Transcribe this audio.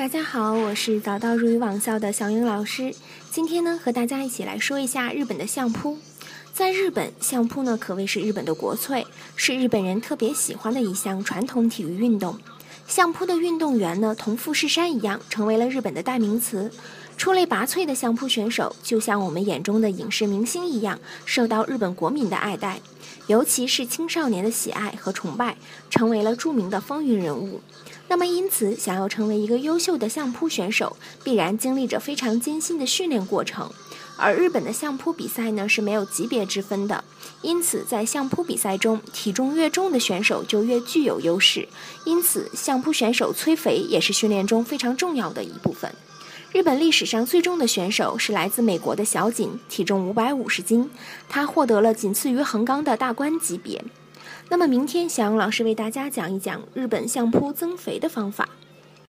大家好，我是早到日语网校的小英老师。今天呢，和大家一起来说一下日本的相扑。在日本，相扑呢可谓是日本的国粹，是日本人特别喜欢的一项传统体育运动。相扑的运动员呢，同富士山一样，成为了日本的代名词。出类拔萃的相扑选手，就像我们眼中的影视明星一样，受到日本国民的爱戴，尤其是青少年的喜爱和崇拜，成为了著名的风云人物。那么，因此，想要成为一个优秀的相扑选手，必然经历着非常艰辛的训练过程。而日本的相扑比赛呢是没有级别之分的，因此在相扑比赛中，体重越重的选手就越具有优势。因此，相扑选手催肥也是训练中非常重要的一部分。日本历史上最重的选手是来自美国的小井，体重五百五十斤，他获得了仅次于横纲的大关级别。那么明天，小杨老师为大家讲一讲日本相扑增肥的方法。